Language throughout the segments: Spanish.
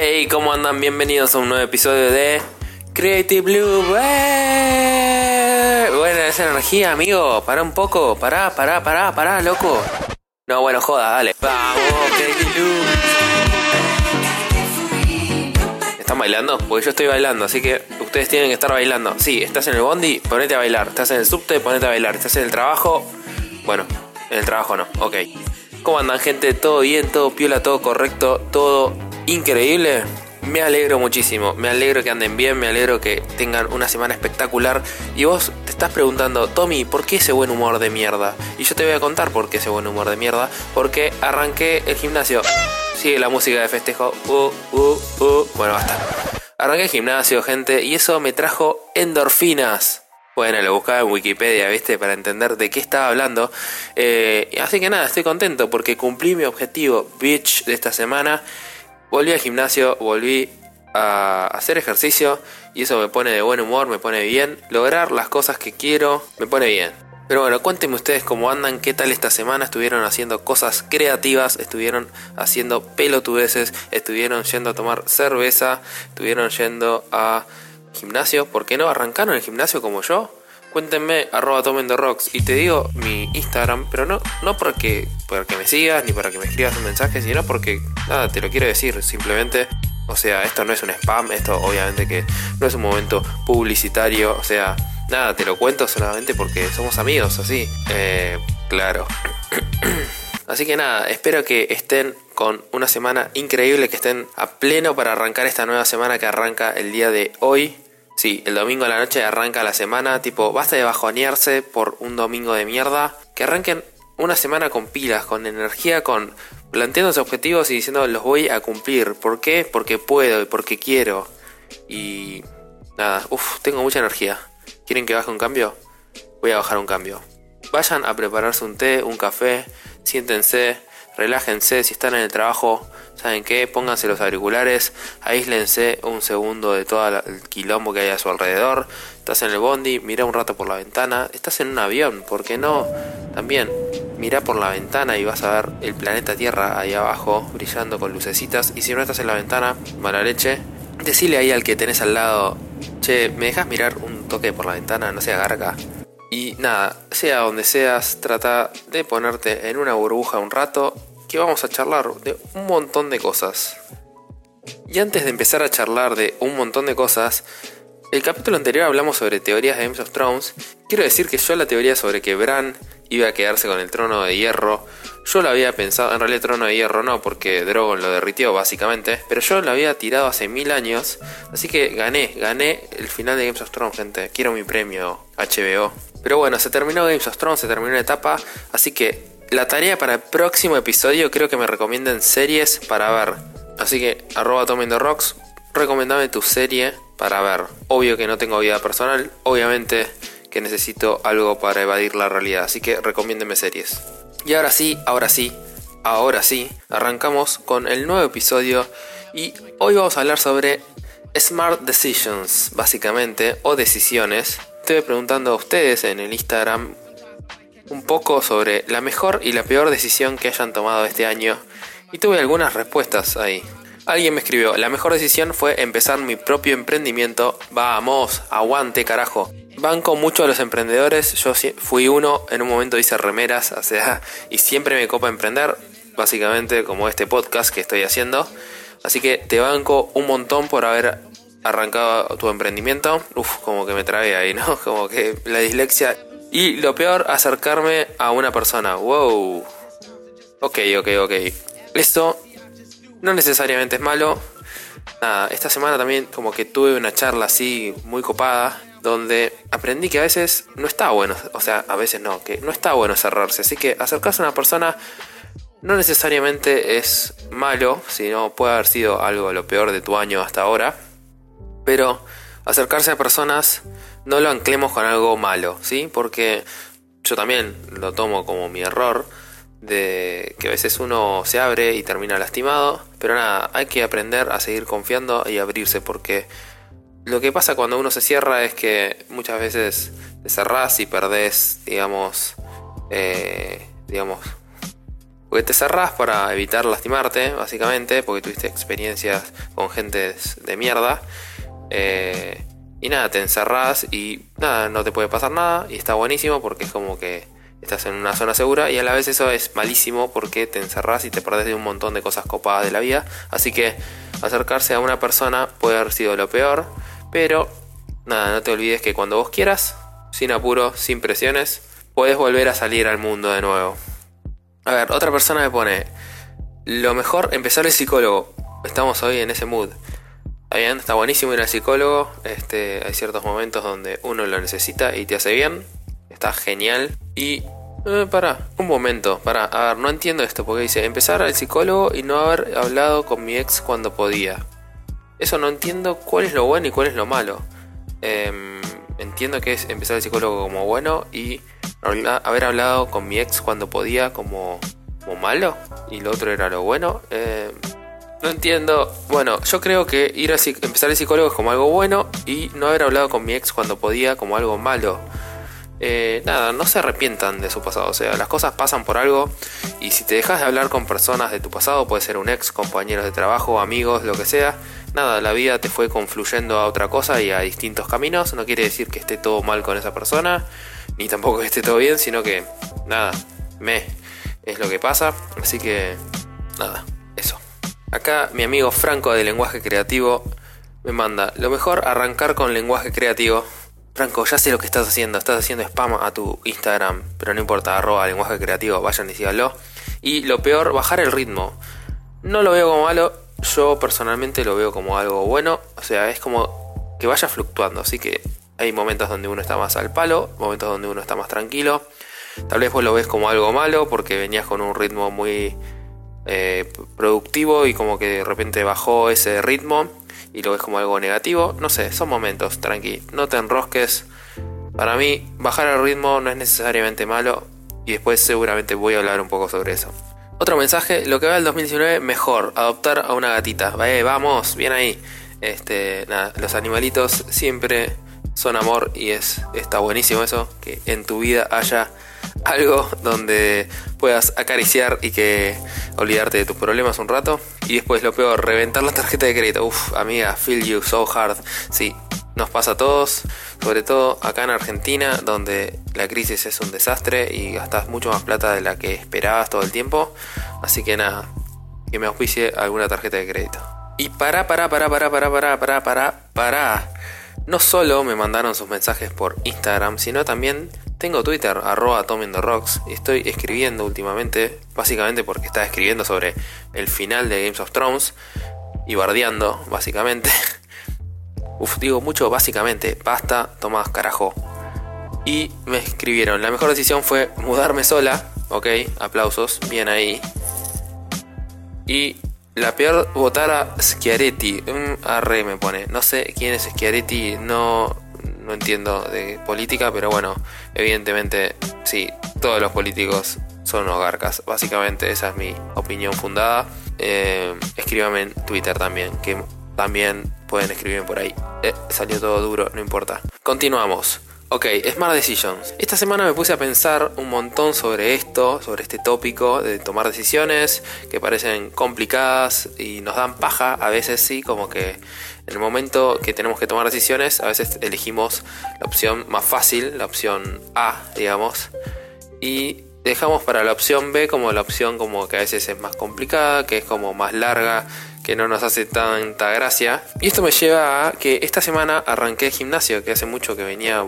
Hey, ¿cómo andan? Bienvenidos a un nuevo episodio de Creative Blue. Buena esa energía, amigo. Para un poco. Pará, pará, pará, pará, loco. No, bueno, joda, dale. Vamos, Creative Blue. ¿Están bailando? Porque yo estoy bailando, así que ustedes tienen que estar bailando. Sí, estás en el bondi, ponete a bailar. Estás en el subte, ponete a bailar. Estás en el trabajo. Bueno, en el trabajo no, ok. ¿Cómo andan, gente? ¿Todo bien? ¿Todo piola? ¿Todo correcto? ¿Todo increíble? Me alegro muchísimo, me alegro que anden bien, me alegro que tengan una semana espectacular. Y vos te estás preguntando, Tommy, ¿por qué ese buen humor de mierda? Y yo te voy a contar por qué ese buen humor de mierda. Porque arranqué el gimnasio. Sigue la música de festejo. Uh, uh, uh. Bueno, basta. Arranqué el gimnasio, gente, y eso me trajo endorfinas. Bueno, lo buscaba en Wikipedia, ¿viste? Para entender de qué estaba hablando. Eh, así que nada, estoy contento porque cumplí mi objetivo, bitch, de esta semana. Volví al gimnasio, volví a hacer ejercicio y eso me pone de buen humor, me pone bien. Lograr las cosas que quiero me pone bien. Pero bueno, cuéntenme ustedes cómo andan, qué tal esta semana. Estuvieron haciendo cosas creativas, estuvieron haciendo pelotudeces, estuvieron yendo a tomar cerveza, estuvieron yendo a gimnasio. ¿Por qué no? ¿Arrancaron el gimnasio como yo? Cuéntenme, arroba tomen rocks. Y te digo mi Instagram, pero no, no porque, porque me sigas ni para que me escribas un mensaje, sino porque, nada, te lo quiero decir. Simplemente, o sea, esto no es un spam, esto obviamente que no es un momento publicitario. O sea, nada, te lo cuento solamente porque somos amigos, así. Eh, claro. Así que nada, espero que estén con una semana increíble, que estén a pleno para arrancar esta nueva semana que arranca el día de hoy. Sí, el domingo a la noche arranca la semana, tipo, basta de bajonearse por un domingo de mierda. Que arranquen una semana con pilas, con energía, con planteándose objetivos y diciendo los voy a cumplir. ¿Por qué? Porque puedo y porque quiero. Y nada, uff, tengo mucha energía. ¿Quieren que baje un cambio? Voy a bajar un cambio. Vayan a prepararse un té, un café, siéntense, relájense, si están en el trabajo, ¿saben qué? Pónganse los auriculares, aíslense un segundo de todo el quilombo que hay a su alrededor. Estás en el bondi, mira un rato por la ventana. Estás en un avión, ¿por qué no? También mira por la ventana y vas a ver el planeta Tierra ahí abajo, brillando con lucecitas. Y si no estás en la ventana, mala leche, decile ahí al que tenés al lado, che, ¿me dejas mirar un toque por la ventana? No sea garca. Y nada, sea donde seas, trata de ponerte en una burbuja un rato, que vamos a charlar de un montón de cosas. Y antes de empezar a charlar de un montón de cosas, el capítulo anterior hablamos sobre teorías de Games of Thrones. Quiero decir que yo la teoría sobre que Bran iba a quedarse con el trono de hierro, yo lo había pensado, en realidad trono de hierro no, porque Drogon lo derritió básicamente, pero yo lo había tirado hace mil años, así que gané, gané el final de Games of Thrones, gente. Quiero mi premio HBO. Pero bueno, se terminó Games of Thrones, se terminó la etapa, así que la tarea para el próximo episodio creo que me recomienden series para ver. Así que, arroba the Rocks, recomendame tu serie para ver. Obvio que no tengo vida personal, obviamente que necesito algo para evadir la realidad, así que recomiéndeme series. Y ahora sí, ahora sí, ahora sí, arrancamos con el nuevo episodio y hoy vamos a hablar sobre Smart Decisions, básicamente, o decisiones estuve preguntando a ustedes en el Instagram un poco sobre la mejor y la peor decisión que hayan tomado este año y tuve algunas respuestas ahí. Alguien me escribió, la mejor decisión fue empezar mi propio emprendimiento. Vamos, aguante carajo. Banco mucho a los emprendedores, yo fui uno, en un momento hice remeras, o sea, y siempre me copa emprender, básicamente como este podcast que estoy haciendo. Así que te banco un montón por haber arrancado tu emprendimiento, Uf, como que me trabé ahí, ¿no? Como que la dislexia. Y lo peor, acercarme a una persona. Wow. Ok, ok, ok. Esto no necesariamente es malo. Nada, esta semana también como que tuve una charla así muy copada donde aprendí que a veces no está bueno, o sea, a veces no, que no está bueno cerrarse. Así que acercarse a una persona no necesariamente es malo, sino puede haber sido algo lo peor de tu año hasta ahora. Pero acercarse a personas no lo anclemos con algo malo, ¿sí? Porque yo también lo tomo como mi error de que a veces uno se abre y termina lastimado, pero nada, hay que aprender a seguir confiando y abrirse porque lo que pasa cuando uno se cierra es que muchas veces te cerrás y perdés, digamos, eh, digamos, Porque te cerrás para evitar lastimarte, básicamente, porque tuviste experiencias con gente de mierda. Eh, y nada, te encerrás y nada, no te puede pasar nada. Y está buenísimo porque es como que estás en una zona segura. Y a la vez eso es malísimo porque te encerrás y te perdés de un montón de cosas copadas de la vida. Así que acercarse a una persona puede haber sido lo peor. Pero nada, no te olvides que cuando vos quieras, sin apuro, sin presiones, puedes volver a salir al mundo de nuevo. A ver, otra persona me pone, lo mejor empezar el psicólogo. Estamos hoy en ese mood. Bien, está buenísimo ir al psicólogo. Este, hay ciertos momentos donde uno lo necesita y te hace bien. Está genial. Y eh, para, un momento, para, a ver, no entiendo esto porque dice empezar al psicólogo y no haber hablado con mi ex cuando podía. Eso no entiendo cuál es lo bueno y cuál es lo malo. Em, entiendo que es empezar el psicólogo como bueno y haber hablado con mi ex cuando podía como, como malo y lo otro era lo bueno. Eh, no entiendo. Bueno, yo creo que ir a empezar el psicólogo es como algo bueno y no haber hablado con mi ex cuando podía como algo malo. Eh, nada, no se arrepientan de su pasado. O sea, las cosas pasan por algo y si te dejas de hablar con personas de tu pasado, puede ser un ex, compañeros de trabajo, amigos, lo que sea. Nada, la vida te fue confluyendo a otra cosa y a distintos caminos. No quiere decir que esté todo mal con esa persona ni tampoco que esté todo bien, sino que nada, me es lo que pasa. Así que nada. Acá mi amigo Franco de lenguaje creativo me manda, lo mejor arrancar con lenguaje creativo. Franco, ya sé lo que estás haciendo, estás haciendo spam a tu Instagram, pero no importa, arroba lenguaje creativo, vayan y síganlo. Y lo peor, bajar el ritmo. No lo veo como malo, yo personalmente lo veo como algo bueno, o sea, es como que vaya fluctuando, así que hay momentos donde uno está más al palo, momentos donde uno está más tranquilo. Tal vez vos lo ves como algo malo porque venías con un ritmo muy eh, productivo y como que de repente bajó ese ritmo y lo ves como algo negativo. No sé, son momentos, tranqui, no te enrosques. Para mí, bajar el ritmo no es necesariamente malo y después seguramente voy a hablar un poco sobre eso. Otro mensaje, lo que va el 2019, mejor, adoptar a una gatita. vamos, bien ahí. Este, nada, los animalitos siempre son amor y es está buenísimo eso, que en tu vida haya algo donde puedas acariciar y que olvidarte de tus problemas un rato. Y después lo peor, reventar la tarjeta de crédito. Uf, amiga, feel you so hard. Sí, nos pasa a todos, sobre todo acá en Argentina, donde la crisis es un desastre y gastas mucho más plata de la que esperabas todo el tiempo. Así que nada, que me auspicie alguna tarjeta de crédito. Y para, para, para, para, para, para, para, para, para. No solo me mandaron sus mensajes por Instagram, sino también tengo Twitter, arroba rocks, y estoy escribiendo últimamente, básicamente porque estaba escribiendo sobre el final de Games of Thrones y bardeando, básicamente. Uf, digo mucho básicamente, basta, Tomás carajo. Y me escribieron, la mejor decisión fue mudarme sola, ok, aplausos, bien ahí. Y la peor votar a Schiaretti. Un arre me pone. No sé quién es Schiaretti. No, no entiendo de política, pero bueno, evidentemente sí, todos los políticos son unos garcas. Básicamente esa es mi opinión fundada. Eh, escríbame en Twitter también, que también pueden escribirme por ahí. Eh, salió todo duro, no importa. Continuamos. Ok, Smart Decisions. Esta semana me puse a pensar un montón sobre esto, sobre este tópico de tomar decisiones que parecen complicadas y nos dan paja, a veces sí, como que en el momento que tenemos que tomar decisiones, a veces elegimos la opción más fácil, la opción A, digamos, y dejamos para la opción B como la opción como que a veces es más complicada, que es como más larga, que no nos hace tanta gracia. Y esto me lleva a que esta semana arranqué el gimnasio, que hace mucho que venía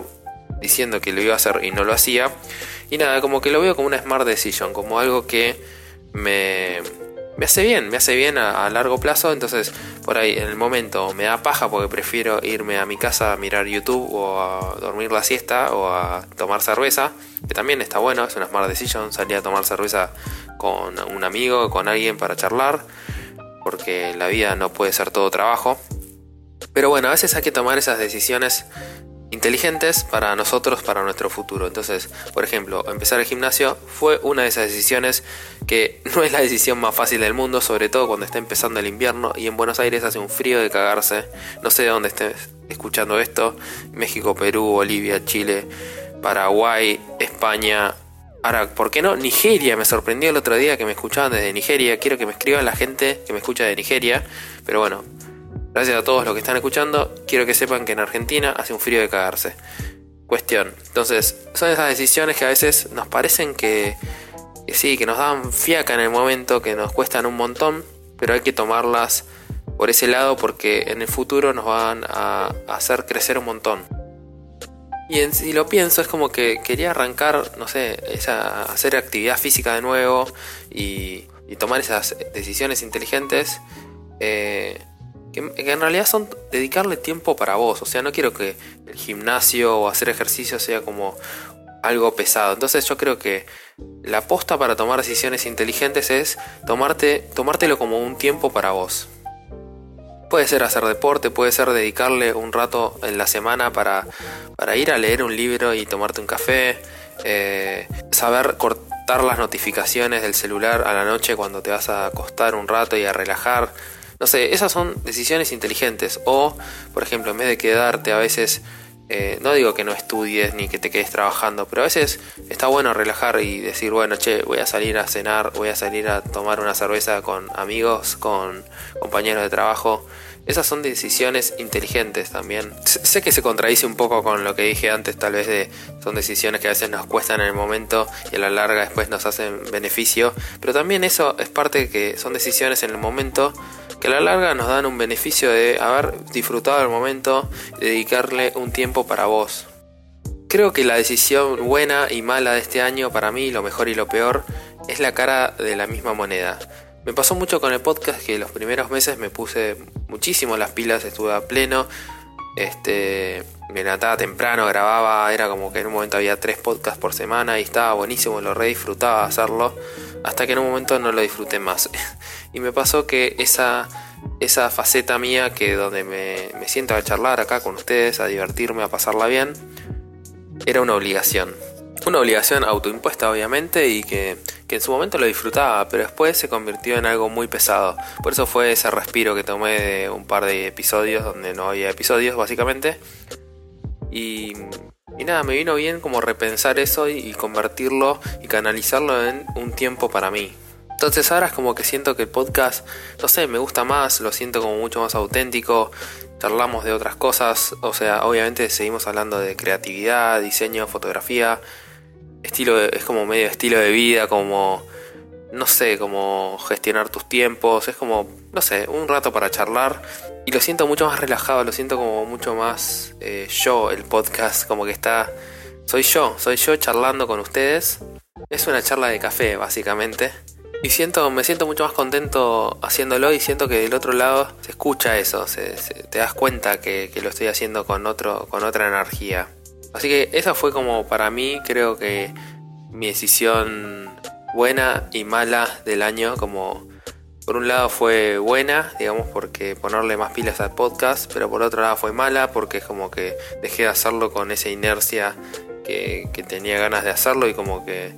diciendo que lo iba a hacer y no lo hacía. Y nada, como que lo veo como una smart decision, como algo que me, me hace bien, me hace bien a, largo plazo. Entonces, por ahí en el momento me da paja porque prefiero irme a mi casa a mirar YouTube o a dormir la siesta o a tomar cerveza, que también está bueno, es una smart decision salir a tomar cerveza con un amigo, con alguien para charlar, porque la vida no puede ser todo trabajo. Pero bueno, a veces hay que tomar esas decisiones inteligentes para nosotros, para nuestro futuro. Entonces, por ejemplo, empezar el gimnasio fue una de esas decisiones que no es la decisión más fácil del mundo, sobre todo cuando está empezando el invierno y en Buenos Aires hace un frío de cagarse. No sé de dónde estés escuchando esto. México, Perú, Bolivia, Chile, Paraguay, España, Ahora, ¿por qué no? Nigeria, me sorprendió el otro día que me escuchaban desde Nigeria. Quiero que me escriban la gente que me escucha de Nigeria. Pero bueno, gracias a todos los que están escuchando. Quiero que sepan que en Argentina hace un frío de cagarse. Cuestión. Entonces, son esas decisiones que a veces nos parecen que, sí, que nos dan fiaca en el momento, que nos cuestan un montón, pero hay que tomarlas por ese lado porque en el futuro nos van a hacer crecer un montón. Y si lo pienso, es como que quería arrancar, no sé, esa, hacer actividad física de nuevo y, tomar esas decisiones inteligentes. Eh, que, en realidad son dedicarle tiempo para vos. O sea, no quiero que el gimnasio o hacer ejercicio sea como algo pesado. Entonces yo creo que la aposta para tomar decisiones inteligentes es tomarte, tomártelo como un tiempo para vos. Puede ser hacer deporte, puede ser dedicarle un rato en la semana para, para ir a leer un libro y tomarte un café, eh, saber cortar las notificaciones del celular a la noche cuando te vas a acostar un rato y a relajar. No sé, esas son decisiones inteligentes. O, por ejemplo, en vez de quedarte a veces, eh, no digo que no estudies ni que te quedes trabajando, pero a veces está bueno relajar y decir, bueno, che, voy a salir a cenar, voy a salir a tomar una cerveza con amigos, con compañeros de trabajo. Esas son decisiones inteligentes también. Sé que se contradice un poco con lo que dije antes, tal vez de son decisiones que a veces nos cuestan en el momento y a la larga después nos hacen beneficio, pero también eso es parte de que son decisiones en el momento que a la larga nos dan un beneficio de haber disfrutado el momento y dedicarle un tiempo para vos. Creo que la decisión buena y mala de este año para mí, lo mejor y lo peor, es la cara de la misma moneda. Me pasó mucho con el podcast que los primeros meses me puse muchísimo las pilas, estuve a pleno, este, me levantaba temprano, grababa, era como que en un momento había tres podcasts por semana y estaba buenísimo, lo re disfrutaba hacerlo, hasta que en un momento no lo disfruté más. y me pasó que esa, esa faceta mía, que donde me, me siento a charlar acá con ustedes, a divertirme, a pasarla bien, era una obligación. Una obligación autoimpuesta obviamente y que, que, en su momento lo disfrutaba, pero después se convirtió en algo muy pesado. Por eso fue ese respiro que tomé de un par de episodios donde no había episodios básicamente. Y, y nada, me vino bien como repensar eso y, convertirlo y canalizarlo en un tiempo para mí. Entonces ahora es como que siento que el podcast, no sé, me gusta más, lo siento como mucho más auténtico, charlamos de otras cosas, o sea, obviamente seguimos hablando de creatividad, diseño, fotografía, estilo es como medio estilo de vida, como no sé, como gestionar tus tiempos, es como, no sé, un rato para charlar y lo siento mucho más relajado, lo siento como mucho más eh, yo, el podcast, como que está, soy yo, soy yo charlando con ustedes. Es una charla de café, básicamente. Y siento, me siento mucho más contento haciéndolo y siento que del otro lado se escucha eso, te das cuenta que, que, lo estoy haciendo con, otro, con otra energía. Así que esa fue como para mí, creo que mi decisión buena y mala del año, como por un lado fue buena, digamos, porque ponerle más pilas al podcast, pero por otro lado fue mala porque es como que dejé de hacerlo con esa inercia que tenía ganas de hacerlo y como que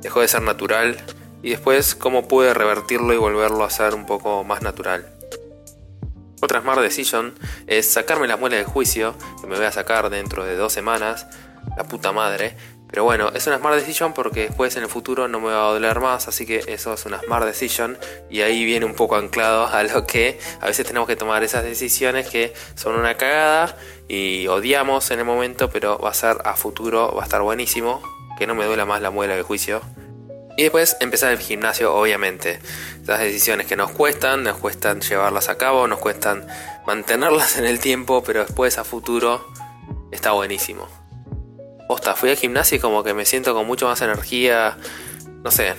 dejó de ser natural. Y después cómo pude revertirlo y volverlo a ser un poco más natural. Otra Smart Decision es sacarme la muela del juicio, que me voy a sacar dentro de dos semanas, la puta madre. Pero bueno, es una Smart Decision porque después en el futuro no me va a doler más, así que eso es una Smart Decision y ahí viene un poco anclado a lo que a veces tenemos que tomar esas decisiones que son una cagada y odiamos en el momento, pero va a ser a futuro, va a estar buenísimo, que no me duela más la muela del juicio. Y después empezar el gimnasio, obviamente. Esas decisiones que nos cuestan, nos cuestan llevarlas a cabo, nos cuestan mantenerlas en el tiempo, pero después a futuro está buenísimo. Osta, fui al gimnasio y como que me siento con mucho más energía, no sé,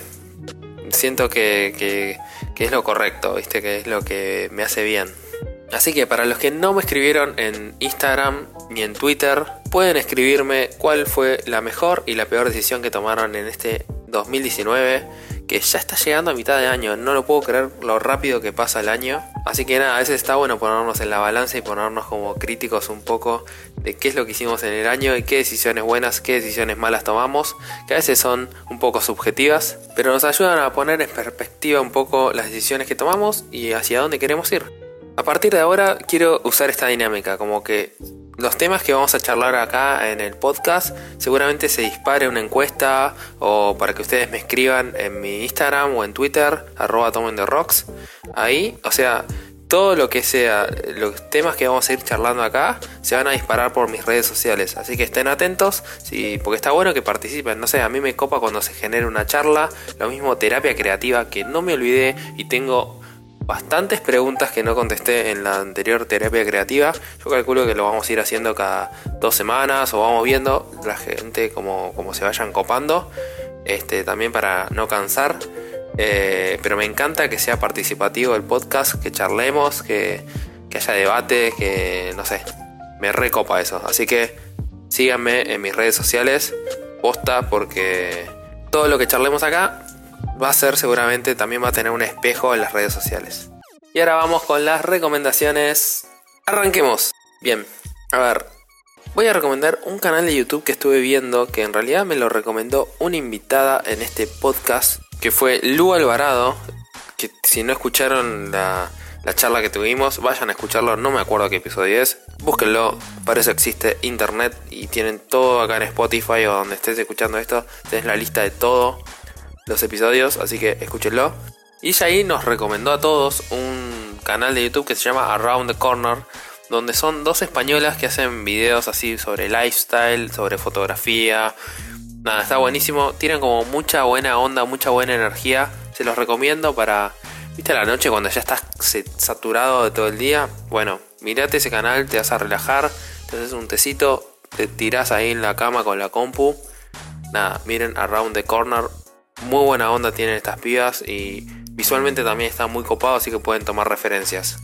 siento que, que, que es lo correcto, ¿viste? Que es lo que me hace bien. Así que para los que no me escribieron en Instagram ni en Twitter, pueden escribirme cuál fue la mejor y la peor decisión que tomaron en este 2019, que ya está llegando a mitad de año, no lo puedo creer lo rápido que pasa el año. Así que nada, a veces está bueno ponernos en la balanza y ponernos como críticos un poco de qué es lo que hicimos en el año y qué decisiones buenas, qué decisiones malas tomamos, que a veces son un poco subjetivas, pero nos ayudan a poner en perspectiva un poco las decisiones que tomamos y hacia dónde queremos ir. A partir de ahora quiero usar esta dinámica, como que los temas que vamos a charlar acá en el podcast, seguramente se dispare una encuesta o para que ustedes me escriban en mi Instagram o en Twitter, arroba tomen de rocks. Ahí, o sea, todo lo que sea, los temas que vamos a ir charlando acá, se van a disparar por mis redes sociales. Así que estén atentos, sí, porque está bueno que participen. No sé, a mí me copa cuando se genera una charla, lo mismo terapia creativa, que no me olvidé y tengo bastantes preguntas que no contesté en la anterior terapia creativa. Yo calculo que lo vamos a ir haciendo cada dos semanas o vamos viendo la gente como, como se vayan copando. Este, también para no cansar. Eh, pero me encanta que sea participativo el podcast, que charlemos, que, que haya debate, que no sé, me recopa eso. Así que síganme en mis redes sociales, posta, porque todo lo que charlemos acá va a ser seguramente, también va a tener un espejo en las redes sociales. Y ahora vamos con las recomendaciones. Arranquemos. Bien, a ver, voy a recomendar un canal de YouTube que estuve viendo, que en realidad me lo recomendó una invitada en este podcast, que fue Lu Alvarado, que si no escucharon la, la charla que tuvimos, vayan a escucharlo, no me acuerdo qué episodio es, búsquenlo, para eso existe internet y tienen todo acá en Spotify o donde estés escuchando esto, tenés la lista de todo los episodios, así que escúchenlo. Y ahí nos recomendó a todos un canal de YouTube que se llama Around the Corner, donde son dos españolas que hacen videos así sobre lifestyle, sobre fotografía. Nada, está buenísimo. Tienen como mucha buena onda, mucha buena energía. Se los recomiendo para, viste, a la noche cuando ya estás saturado de todo el día. Bueno, mirate ese canal, te vas a relajar, te haces un tecito, te tirás ahí en la cama con la compu. Nada, miren Around the Corner, muy buena onda tienen estas pibas y visualmente también está muy copado, así que pueden tomar referencias.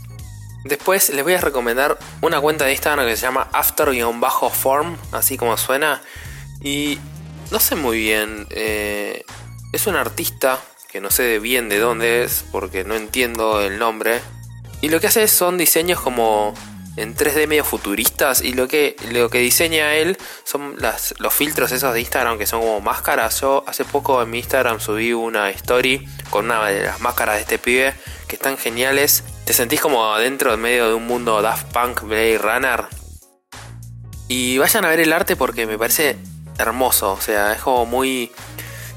Después les voy a recomendar una cuenta de Instagram que se llama after-form, así como suena. Y no sé muy bien, eh, es un artista que no sé bien de dónde es, porque no entiendo el nombre. Y lo que hace son diseños como en 3D medio futuristas y lo que, lo que diseña él son las, los filtros esos de Instagram que son como máscaras. Yo hace poco en mi Instagram subí una story con una de las máscaras de este pibe que están geniales. Te sentís como adentro en medio de un mundo Daft Punk Blade Runner. Y vayan a ver el arte porque me parece hermoso. O sea, es como muy...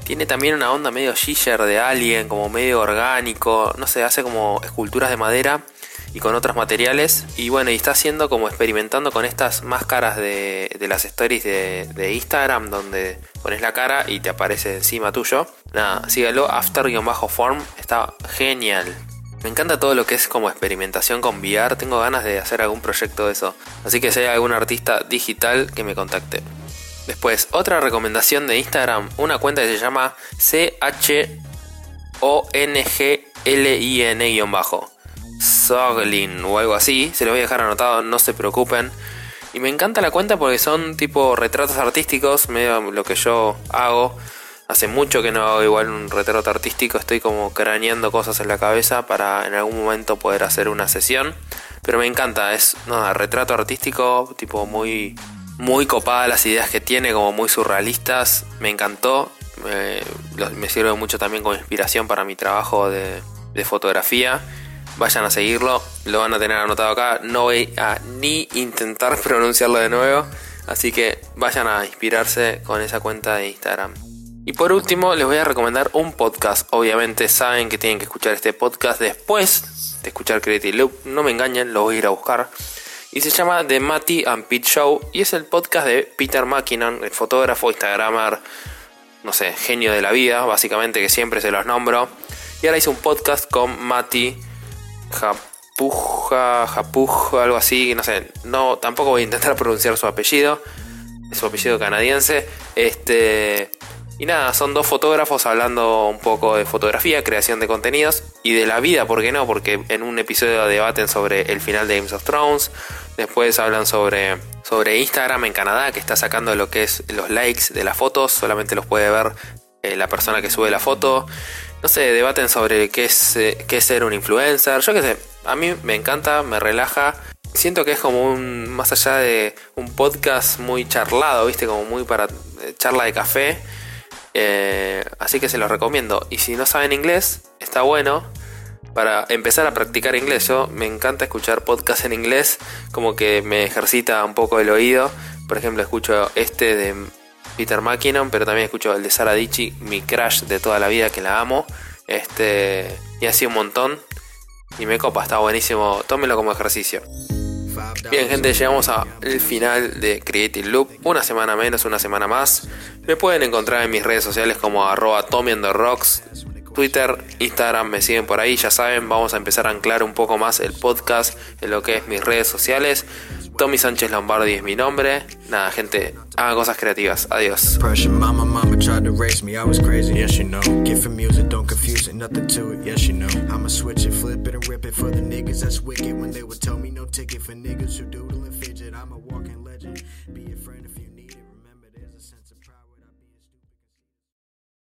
Tiene también una onda medio Giger de Alien, como medio orgánico. No sé, hace como esculturas de madera y con otros materiales. Y bueno, y está haciendo como experimentando con estas máscaras de, las stories de, Instagram donde pones la cara y te aparece encima tuyo. Nada, sígalo, after-form, está genial. Me encanta todo lo que es como experimentación con VR, tengo ganas de hacer algún proyecto de eso. Así que si hay algún artista digital que me contacte. Después, otra recomendación de Instagram, una cuenta que se llama C-H-O-N-G-L-I-N-bajo. Soglin o algo así. Se los voy a dejar anotado, no se preocupen. Y me encanta la cuenta porque son tipo retratos artísticos, medio lo que yo hago. Hace mucho que no hago igual un retrato artístico, estoy como craneando cosas en la cabeza para en algún momento poder hacer una sesión. Pero me encanta, es no, retrato artístico, tipo muy, muy copada las ideas que tiene, como muy surrealistas. Me encantó, me sirve mucho también como inspiración para mi trabajo de fotografía vayan a seguirlo, lo van a tener anotado acá, no voy a ni intentar pronunciarlo de nuevo, así que vayan a inspirarse con esa cuenta de Instagram. Y por último les voy a recomendar un podcast, obviamente saben que tienen que escuchar este podcast después de escuchar Creative Loop, no me engañen, lo voy a ir a buscar. Y se llama The Matty and Pete Show y es el podcast de Peter McKinnon, el fotógrafo, instagramer, no sé, genio de la vida, básicamente que siempre se los nombro. Y ahora hice un podcast con Matty Japuja, Japuja, algo así, no sé, no, tampoco voy a intentar pronunciar su apellido, su apellido canadiense, este, y nada, son dos fotógrafos hablando un poco de fotografía, creación de contenidos y de la vida, ¿por qué no? Porque en un episodio debaten sobre el final de Games of Thrones, después hablan sobre, sobre Instagram en Canadá, que está sacando lo que es los likes de las fotos, solamente los puede ver eh, la persona que sube la foto no sé, debaten sobre qué es, eh, qué es ser un influencer. Yo qué sé, a mí me encanta, me relaja. Siento que es como un, más allá de un podcast muy charlado, viste, como muy para eh, charla de café. Eh, así que se los recomiendo. Y si no saben inglés, está bueno. para empezar a practicar inglés. Yo me encanta escuchar podcasts en inglés, como que me ejercita un poco el oído. Por ejemplo, escucho este de Peter McKinnon, pero también escucho el de Sara Dichi, mi crush de toda la vida que la amo. Este, y así un montón. Y me copa, está buenísimo. Tómenlo como ejercicio. Bien, gente, llegamos al final de Creative Loop. Una semana menos, una semana más. Me pueden encontrar en mis redes sociales como arroba Tommy Rocks, Twitter, Instagram, me siguen por ahí, ya saben, vamos a empezar a anclar un poco más el podcast en lo que es mis redes sociales. Tommy Sánchez Lombardi es mi nombre. Nada, gente, hagan cosas creativas. Adiós.